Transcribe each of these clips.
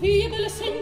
vive le signora,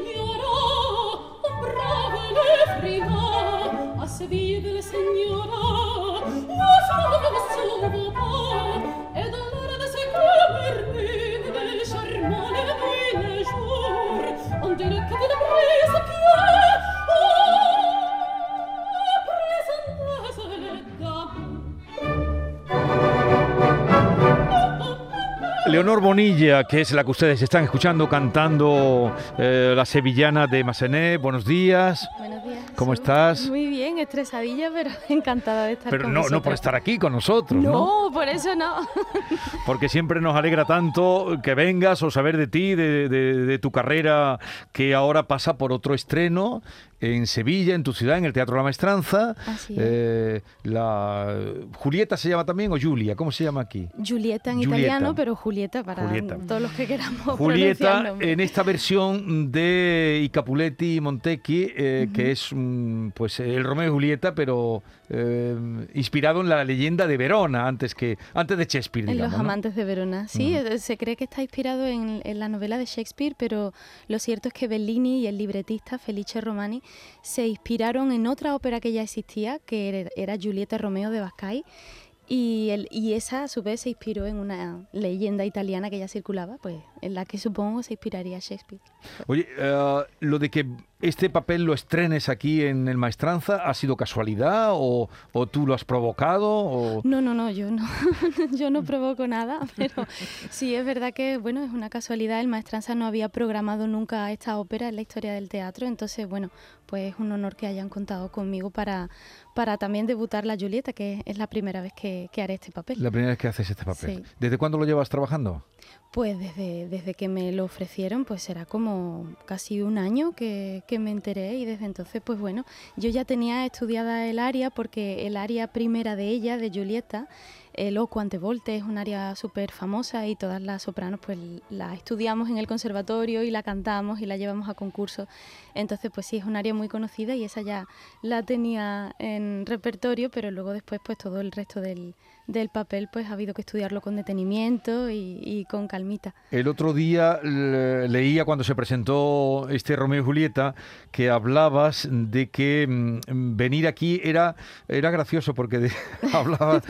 Leonor Bonilla, que es la que ustedes están escuchando cantando eh, la sevillana de Massenet. Buenos días. Buenos días. ¿Cómo estás? Muy bien, estresadilla, pero encantada de estar Pero con no, no por estar aquí con nosotros, ¿no? No, por eso no. Porque siempre nos alegra tanto que vengas o saber de ti, de, de- de tu carrera que ahora pasa por otro estreno en Sevilla, en tu ciudad, en el Teatro La Maestranza. Así es. Eh, la Julieta se llama también o Julia, ¿cómo se llama aquí? Julieta en Julieta. italiano, pero Julieta para Julieta. todos los que queramos Julieta, en esta versión de I Capuletti y Montecchi, eh, que es mm, pues el Romeo y Julieta, pero eh, inspirado en la leyenda de Verona, antes que antes de Shakespeare, En digamos. Los ¿no? amantes de Verona. Sí, Ujú. eh, se cree que está inspirado en, en la novela de Shakespeare, pero lo cierto es que Bellini y el libretista Felice Romani se inspiraron en otra ópera que ya existía, que era, Giulietta Romeo de Bascay. Y, el, y esa a su vez se inspiró en una leyenda italiana que ya circulaba, pues en la que supongo se inspiraría Shakespeare. Oye, eh, lo de que este papel lo estrenes aquí en el Maestranza, ¿ha sido casualidad o, o tú lo has provocado? O... No, no, no, yo no, yo no provoco nada, pero sí es verdad que, bueno, es una casualidad, el Maestranza no había programado nunca esta ópera en la historia del teatro, entonces, bueno, pues es un honor que hayan contado conmigo para, para también debutar la Julieta, que es la primera vez que, que haré este papel. La primera vez que haces este papel. Sí. ¿Desde cuándo lo llevas trabajando? Pues desde, desde que me lo ofrecieron, pues será como casi un año que, que me enteré y desde entonces, pues bueno, yo ya tenía estudiada el área porque el área primera de ella, de Julieta, el O Quante Volte, es un área súper famosa y todas las sopranos pues la estudiamos en el conservatorio y la cantamos y la llevamos a concursos. Entonces, pues sí, es un área muy conocida y esa ya la tenía en repertorio, pero luego después pues todo el resto del, del papel pues ha habido que estudiarlo con detenimiento y, con calmita. El otro día le- leía cuando se presentó este Romeo y Julieta que hablabas de que mm, venir aquí era, era gracioso porque de- hablabas,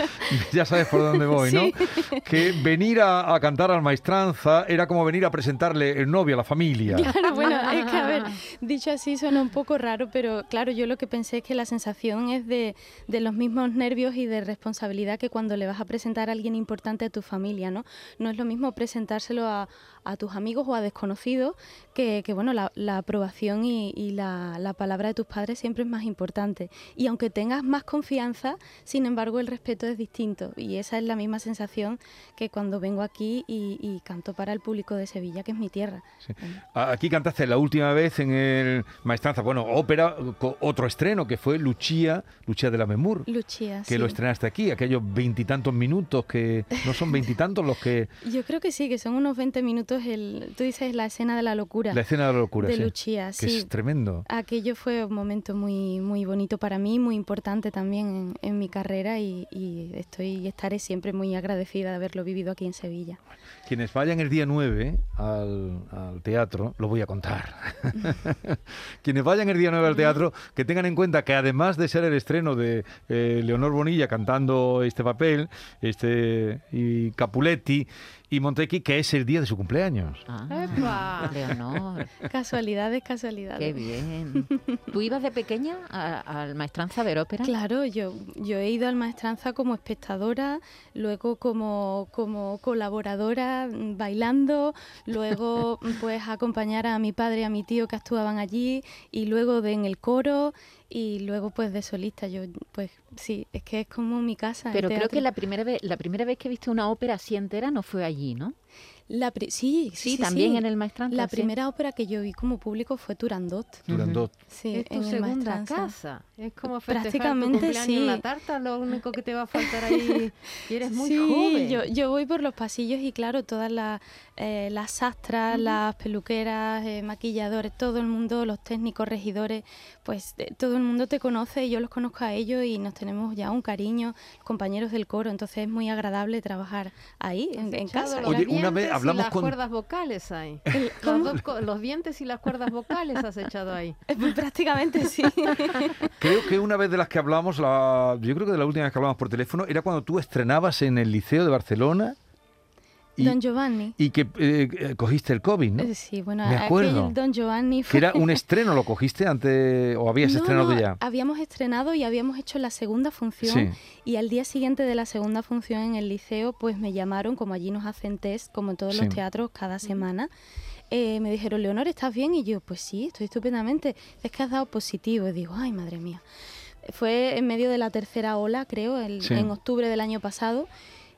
sabes por dónde voy, ¿no? Que venir a, a cantar al maestranza era como venir a presentarle el novio a la familia. Claro, bueno, es que a ver, dicho así suena un poco raro, pero claro, yo lo que pensé es que la sensación es de, de los mismos nervios y de responsabilidad que cuando le vas a presentar a alguien importante a tu familia, ¿no? No es lo mismo presentárselo a, a tus amigos o a desconocidos que, que, bueno, la, la aprobación y, y la, la palabra de tus padres siempre es más importante. Y aunque tengas más confianza, sin embargo, el respeto es distinto. Y esa es la misma sensación que cuando vengo aquí y, y canto para el público de Sevilla, que es mi tierra. Sí. Aquí cantaste la última vez en el Maestranza, bueno, ópera, otro estreno que fue Lucia, Lucia de la Memur, Lucía, que sí. lo estrenaste aquí, aquellos veintitantos minutos que no son veintitantos los que Yo creo que sí, que son unos 20 minutos. El, tú dices la escena de la locura. la escena de la locura, de sí, que sí. es tremendo. Aquello fue un momento muy, muy bonito para mí, muy importante también en, en mi carrera y, y estoy y estaré siempre muy agradecida de haberlo vivido aquí en Sevilla. Quienes vayan el día 9 al, al teatro, lo voy a contar. Quienes vayan el día 9 al teatro, que tengan en cuenta que además de ser el estreno de eh, Leonor Bonilla cantando este papel, este y Capuletti y Montecchi, que es el día de su cumpleaños. Ah, ¡Epa! Leonor, Casualidades, casualidades. qué bien. ¿Tú ibas de pequeña a- al maestranza de ópera? Claro, yo, yo he ido al Maestranza como espectadora, luego como, como colaboradora mm, bailando, luego mm, pues acompañar a mi padre y a mi tío que actuaban allí y luego de en el coro y luego pues de solista. Yo pues sí, es que es como mi casa. el Pero creo que la primera vez, la primera vez que viste una ópera así entera no fue allí, ¿no? La pri- sí, Sí, sí, también sí. en el maestranza. La sí. primera ópera que yo vi como público fue Turandot. Durandot. Sí, es tu en el segunda Maestranza. casa. Es como festejar Prácticamente tu cumpleaños en la sí. tarta, lo único que te va a faltar ahí. Y eres muy sí, joven. Yo, yo voy por los pasillos y claro, todas las, eh, las sastras, las peluqueras, eh, maquilladores, todo el mundo, los técnicos, regidores, pues eh, todo el el mundo te conoce y yo los conozco a ellos y nos tenemos ya un cariño, compañeros del coro, entonces es muy agradable trabajar ahí, en, en casa. los Oye, una vez dientes y hablamos las con- cuerdas vocales ahí. Los dientes y las cuerdas vocales has echado ahí. Prácticamente sí. Creo que una vez de las que hablamos, la, yo creo que de la última vez que hablamos por teléfono, era cuando tú estrenabas en el Liceo de Barcelona y, Don Giovanni. y que eh, eh, cogiste el COVID, ¿no? Eh, Sí, bueno, Me acuerdo. Don Giovanni Que fue... era un estreno, ¿lo cogiste antes o habías No, estrenado no, ya? Habíamos estrenado y habíamos hecho la segunda función Sí. y al día siguiente de la segunda función en el liceo pues me llamaron, como allí nos hacen test, como en todos Sí. los teatros cada semana. eh, me dijeron, Leonor, ¿estás bien? Y yo, pues sí, estoy estupendamente. Es que has dado positivo. Y digo, ay, madre mía. Fue en medio de la tercera ola, creo, el- Sí. en octubre del año pasado.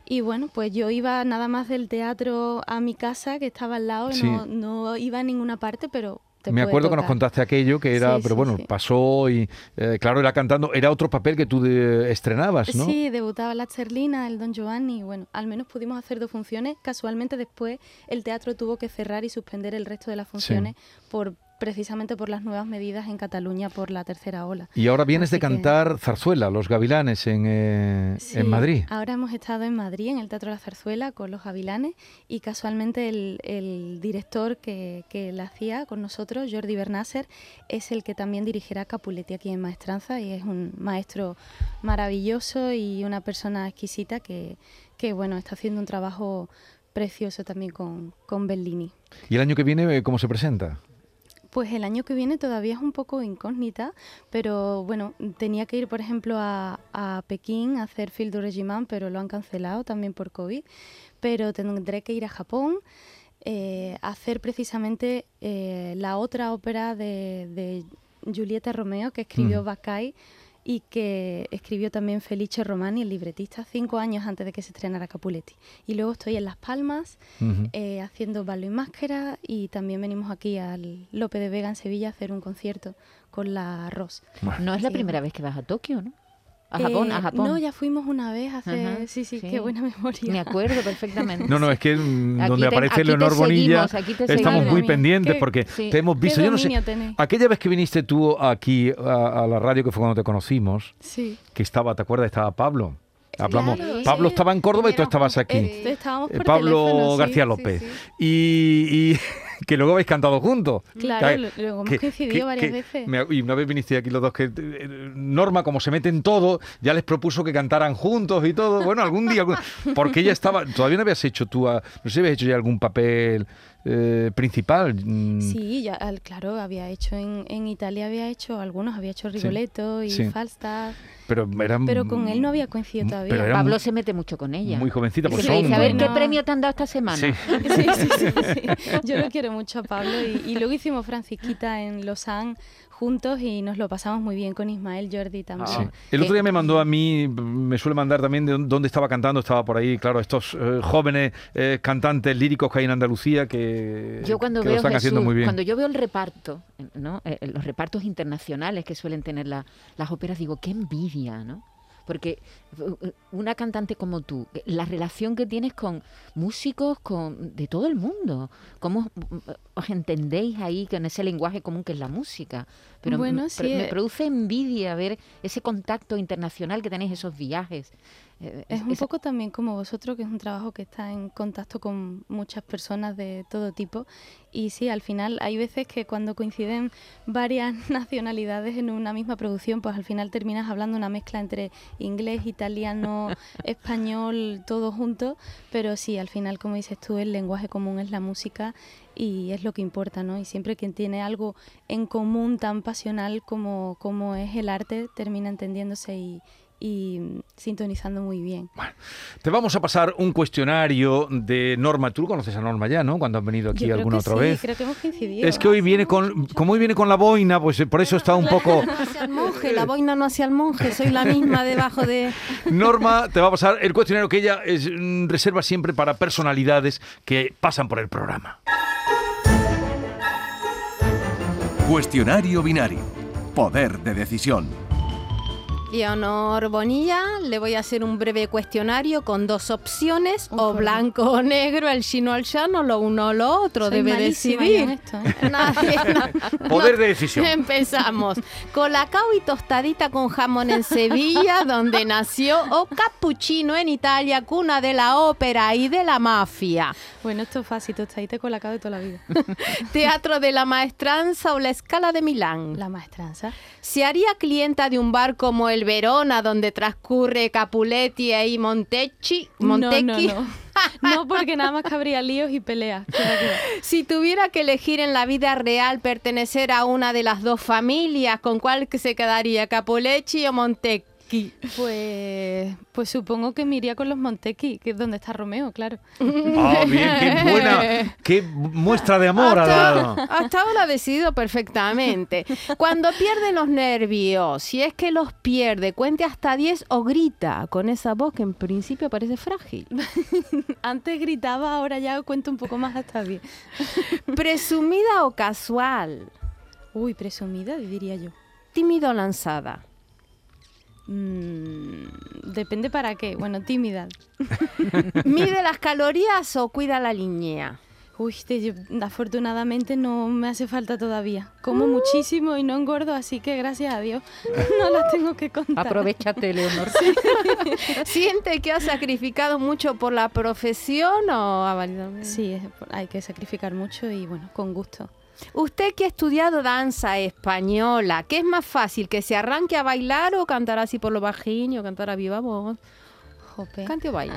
Y bueno, pues yo iba nada más del teatro a mi casa, que estaba al lado, Sí. no, no iba a ninguna parte, pero... te Me acuerdo que nos contaste aquello que era, Sí, pero sí, bueno, sí. pasó y eh, claro, era cantando, era otro papel que tú de- estrenabas, ¿no? Sí, debutaba la Cherlina, el Don Giovanni, y bueno, al menos pudimos hacer dos funciones. Casualmente después el teatro tuvo que cerrar y suspender el resto de las funciones por precisamente por las nuevas medidas en Cataluña por la tercera ola. Y ahora vienes de que- cantar Zarzuela, Los Gavilanes, en, eh, Sí, en Madrid. Ahora hemos estado en Madrid, en el Teatro de la Zarzuela, con los Gavilanes, y casualmente el, el director que, que la hacía con nosotros, Jordi Bernasser, es el que también dirigirá Capuletti aquí en Maestranza, y es un maestro maravilloso y una persona exquisita que, que bueno, está haciendo un trabajo precioso también con, con Bellini. ¿Y el año que viene eh, cómo se presenta? Pues el año que viene todavía es un poco incógnita, pero bueno, tenía que ir, por ejemplo, a, a Pekín a hacer Field du Regiment, pero lo han cancelado también por COVID. Pero tendré que ir a Japón eh, a hacer precisamente eh, la otra ópera de, de Giulietta Romeo que escribió Mm. Y que escribió también Felice Romani, el libretista, cinco años antes de que se estrenara Capuletti. Y luego estoy en Las Palmas eh, haciendo Ballo y Máscara y también venimos aquí al Lope de Vega en Sevilla a hacer un concierto con la Ross. Bueno, No es la Sí. primera vez que vas a Tokio, ¿no? A Japón, Eh, a Japón. No, ya fuimos una vez hace... Ajá, sí, sí, sí. qué buena memoria. Me acuerdo perfectamente. No, no, es que mm, Aquí donde te- aparece Leonor Bonilla seguimos, estamos muy mía, pendientes qué- porque sí. te hemos visto, yo no sé, dominio tenéis. aquella vez que viniste tú aquí a, a la radio, que fue cuando te conocimos, Sí. que estaba, ¿te acuerdas? Estaba Pablo. Hablamos, Claro, Pablo sí. estaba en Córdoba y tú estabas aquí. Eh, estábamos Eh, por Pablo teléfono, García sí, López. sí. Y, y que luego habéis cantado juntos. Claro, Que- lo- luego hemos que- coincidido que- varias que veces. me- y una vez viniste aquí los dos, que eh, Norma, como se mete en todo, ya les propuso que cantaran juntos y todo. Bueno, algún día, algún- porque ella estaba, todavía no habías hecho tú, a- no sé si habías hecho ya algún papel eh, principal. mm, Sí, ya, al- claro, había hecho en, en Italia, había hecho algunos, había hecho Rigoletto y sí. Falstaff, Pero, eran, pero con él no había coincidido todavía. pero Pablo muy- se mete mucho con ella. muy jovencita, Y pues son- dice, a ver, ¿qué premio te han dado esta semana? Sí. Sí, sí, sí, sí. Yo lo quiero mucho a Pablo y, y luego hicimos Francisquita en Lausanne juntos y nos lo pasamos muy bien con Ismael Jordi también. Sí. El otro día me mandó a mí, me suele mandar también de dónde- estaba cantando, estaba por ahí, claro, estos eh, jóvenes eh, cantantes líricos que hay en Andalucía que, Yo cuando que veo lo están haciendo Jesús, muy bien. cuando yo veo el reparto, ¿no? Eh, los repartos internacionales que suelen tener la- las óperas, digo, qué envidia, ¿no? Porque eh, una cantante como tú, la relación que tienes con músicos con, de todo el mundo, ¿cómo eh, os entendéis ahí con ese lenguaje común que es la música? Pero Bueno, me, sí, me eh. produce envidia ver ese contacto internacional que tenéis, esos viajes. Eh, Es un poco también como vosotros, que es un trabajo que está en contacto con muchas personas de todo tipo. Y sí, al final hay veces que cuando coinciden varias nacionalidades en una misma producción, pues al final terminas hablando una mezcla entre inglés, italiano, español, todo junto. Pero sí, al final, como dices tú, el lenguaje común es la música y es lo que importa, ¿no? Y siempre quien tiene algo en común tan pasional como, como es el arte termina entendiéndose y, y mm, sintonizando muy bien. Te vamos a pasar un cuestionario de Norma. Tú conoces a Norma ya, ¿no? Cuando has venido aquí Yo creo alguna que otra sí, vez. creo que hemos coincidido. Es que hoy viene con, como hoy viene con la boina, pues eh, por eso está un poco... No hacia el monje, la boina no hacia el monje, soy la misma debajo de... Norma te va a pasar el cuestionario que ella es, mm, reserva siempre para personalidades que pasan por el programa. Cuestionario binario. Poder de decisión. Honor Bonilla le voy a hacer un breve cuestionario con dos opciones, Uy, o blanco o negro, el chino al llano, lo uno o lo otro, Soy debe decidir. esto, ¿eh? Nadie, no. Poder de decisión. Empezamos. Colacao y tostadita con jamón en Sevilla, donde nació, o cappuccino en Italia, cuna de la ópera y de la mafia. Bueno, esto es fácil, tostadita con la de toda la vida. Teatro de la Maestranza o la Escala de Milán. La maestranza. ¿Se haría clienta de un bar como el Verona, donde transcurre Capuletti y Montecchi? Montecchi? No, no, no. No, porque nada más que habría líos y peleas. Si tuviera que elegir en la vida real pertenecer a una de las dos familias, ¿con cuál que se quedaría, Capuletti o Montecchi? Pues, pues supongo que me iría con los Montequi, que es donde está Romeo, claro. Ah, bien, qué buena, qué muestra de amor ha dado. Hasta, hasta ahora ha decidido perfectamente. Cuando pierde los nervios, si es que los pierde, cuente hasta 10 o grita con esa voz que en principio parece frágil. Antes gritaba, ahora ya cuento un poco más hasta bien. Presumida o casual, Uy, presumida, diría yo. tímido o lanzada. Mm, depende para qué. Bueno, tímida. ¿Mide las calorías o cuida la línea? Uy, te- yo- afortunadamente no me hace falta todavía. Como muchísimo y no engordo, así que gracias a Dios no las tengo que contar. Aprovechate, Leonor. ¿Siente que ha sacrificado mucho por la profesión o ha valido? Sí, hay que sacrificar mucho y bueno, con gusto. Usted que ha estudiado danza española, ¿qué es más fácil, que se arranque a bailar o cantar así por lo bajín o cantar a viva voz? Jope. Cante o baile.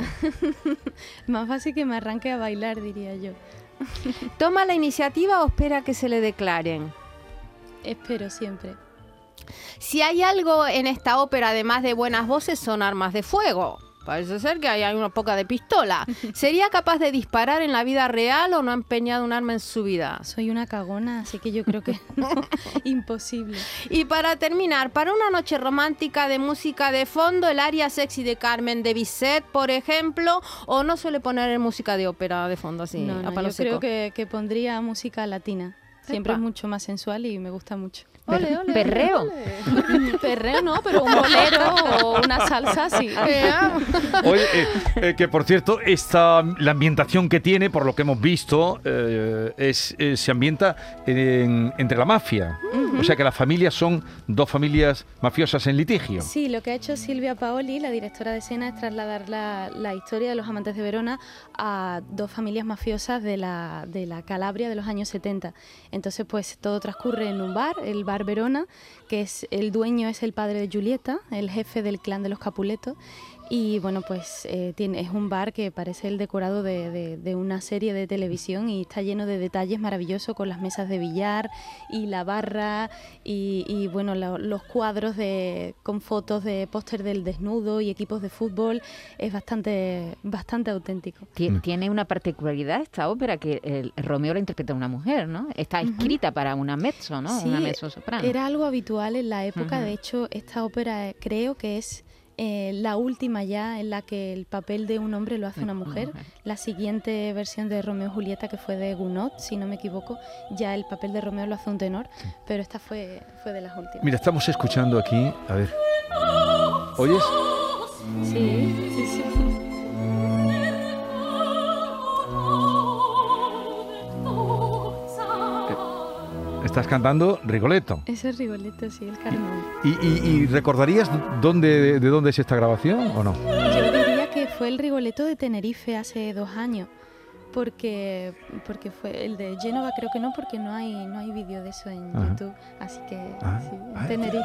Más fácil que me arranque a bailar, diría yo. ¿Toma la iniciativa o espera que se le declaren? Espero siempre. Si hay algo en esta ópera, además de buenas voces, son armas de fuego. Parece ser que hay una poca de pistola. ¿Sería capaz de disparar en la vida real o no ha empeñado un arma en su vida? Soy una cagona, así que yo creo que no, imposible. Y para terminar, para una noche romántica de música de fondo, el área sexy de Carmen de Bizet, por ejemplo, o no suele poner música de ópera de fondo así, no, a no, yo creo que, que pondría música latina. Siempre Epa. es mucho más sensual y me gusta mucho. Ole, ole, Perreo. Perreo no, pero un bolero o una salsa sí. Oye, eh, eh, que por cierto, esta, la ambientación que tiene, por lo que hemos visto, eh, es, eh, se ambienta en- entre la mafia. O sea que las familias son dos familias mafiosas en litigio. Sí, lo que ha hecho Silvia Paoli, la directora de escena, es trasladar la, la historia de los amantes de Verona a dos familias mafiosas de la, de la Calabria de los años 70. Entonces, pues todo transcurre en un bar, el bar Verona, que es el dueño es el padre de Julieta, el jefe del clan de los Capuletos. Y bueno, pues eh, tiene, es un bar que parece el decorado de, de- de una serie de televisión y está lleno de detalles maravillosos con las mesas de billar y la barra y, y, bueno, lo- los cuadros de, con fotos de póster del desnudo y equipos de fútbol. Es bastante, bastante auténtico. Ti- Mm. Tiene una particularidad esta ópera que el Romeo la interpreta una mujer, ¿no? Está escrita para una mezzo, ¿no? Sí, una mezzo soprano. Era algo habitual en la época, de hecho esta ópera eh, creo que es eh, la última ya en la que el papel de un hombre lo hace una mujer. La siguiente versión de Romeo y Julieta, que fue de Gounod, si no me equivoco, ya el papel de Romeo lo hace un tenor, pero esta fue, fue de las últimas. Mira, estamos escuchando aquí, a ver. ¿Oyes? Sí, Estás cantando Rigoletto. Ese es Rigoletto, sí, el Carmen. ¿Y, y- y recordarías dónde, de dónde es esta grabación o no? Yo diría que fue el Rigoletto de Tenerife hace dos años. Porque, porque fue el de Génova creo que no, porque no hay, no hay vídeo de eso en Ajá. YouTube. Así que Ah, sí, en ah, Tenerife.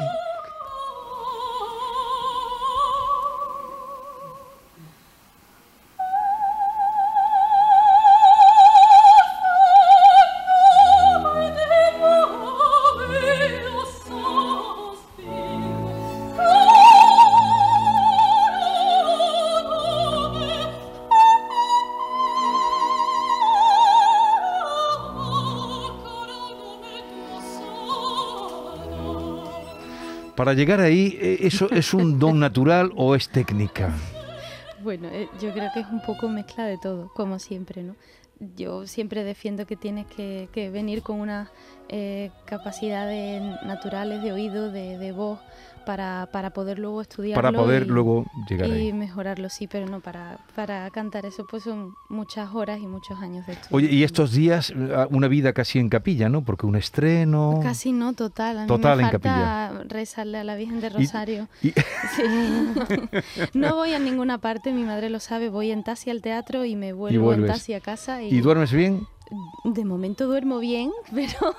Para llegar ahí, eh, ¿eso es un don natural o es técnica? Bueno, eh, yo creo que es un poco mezcla de todo, como siempre, ¿no? yo siempre defiendo que tienes que, que venir con unas eh, capacidades naturales de oído, de, de voz, para, para poder luego estudiarlo. Para poder y- luego llegar y ahí. mejorarlo, sí, pero no, para, para cantar eso pues son muchas horas y muchos años de estudio. Oye, y estos días eh, una vida casi en capilla, ¿no? Porque un estreno... Casi no, total. A mí Total me en falta rezarle a la Virgen de Rosario. y- Sí. no voy a ninguna parte, mi madre lo sabe, voy en taxi al teatro y me vuelvo en taxi a casa. ¿Y duermes bien? De momento duermo bien, pero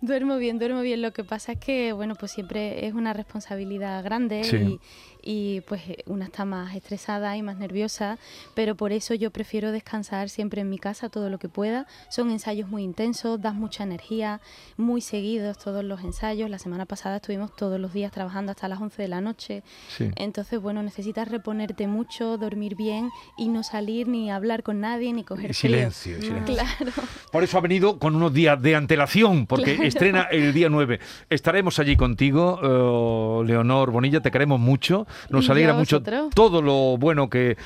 duermo bien, duermo bien. Lo que pasa es que, bueno, pues siempre es una responsabilidad grande Sí. Y, pues eh, una está más estresada y más nerviosa, pero por eso yo prefiero descansar siempre en mi casa todo lo que pueda. Son ensayos muy intensos, das mucha energía, muy seguidos todos los ensayos. La semana pasada estuvimos todos los días trabajando hasta las 11 de la noche. Sí. Entonces, bueno, necesitas reponerte mucho, dormir bien y no salir ni hablar con nadie ni coger Y frío. silencio, y silencio. Claro. Por eso ha venido con unos días de antelación, porque Claro. estrena el día 9. Estaremos allí contigo, eh, Leonor Bonilla, te queremos mucho. Nos alegra mucho todo lo bueno que,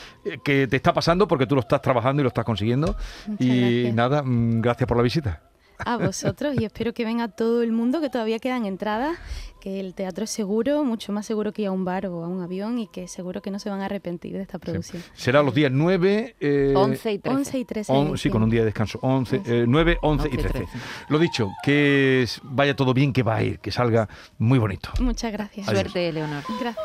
que te está pasando, porque tú lo estás trabajando y lo estás consiguiendo. Muchas y gracias. nada, mm, gracias por la visita. a vosotros y espero que venga todo el mundo, que todavía quedan entradas, que el teatro es seguro, mucho más seguro que ir a un bar o a un avión y que seguro que no se van a arrepentir de esta producción. Será los días 9... eh, 11 y 13. 11 y 13. on- sí, con un día de descanso. 11, Once. eh, 9, 11 y 11 y 13. 13. Lo dicho, que vaya todo bien, que va a ir, que salga muy bonito. Muchas gracias. Adiós. Suerte, Leonor. Gracias.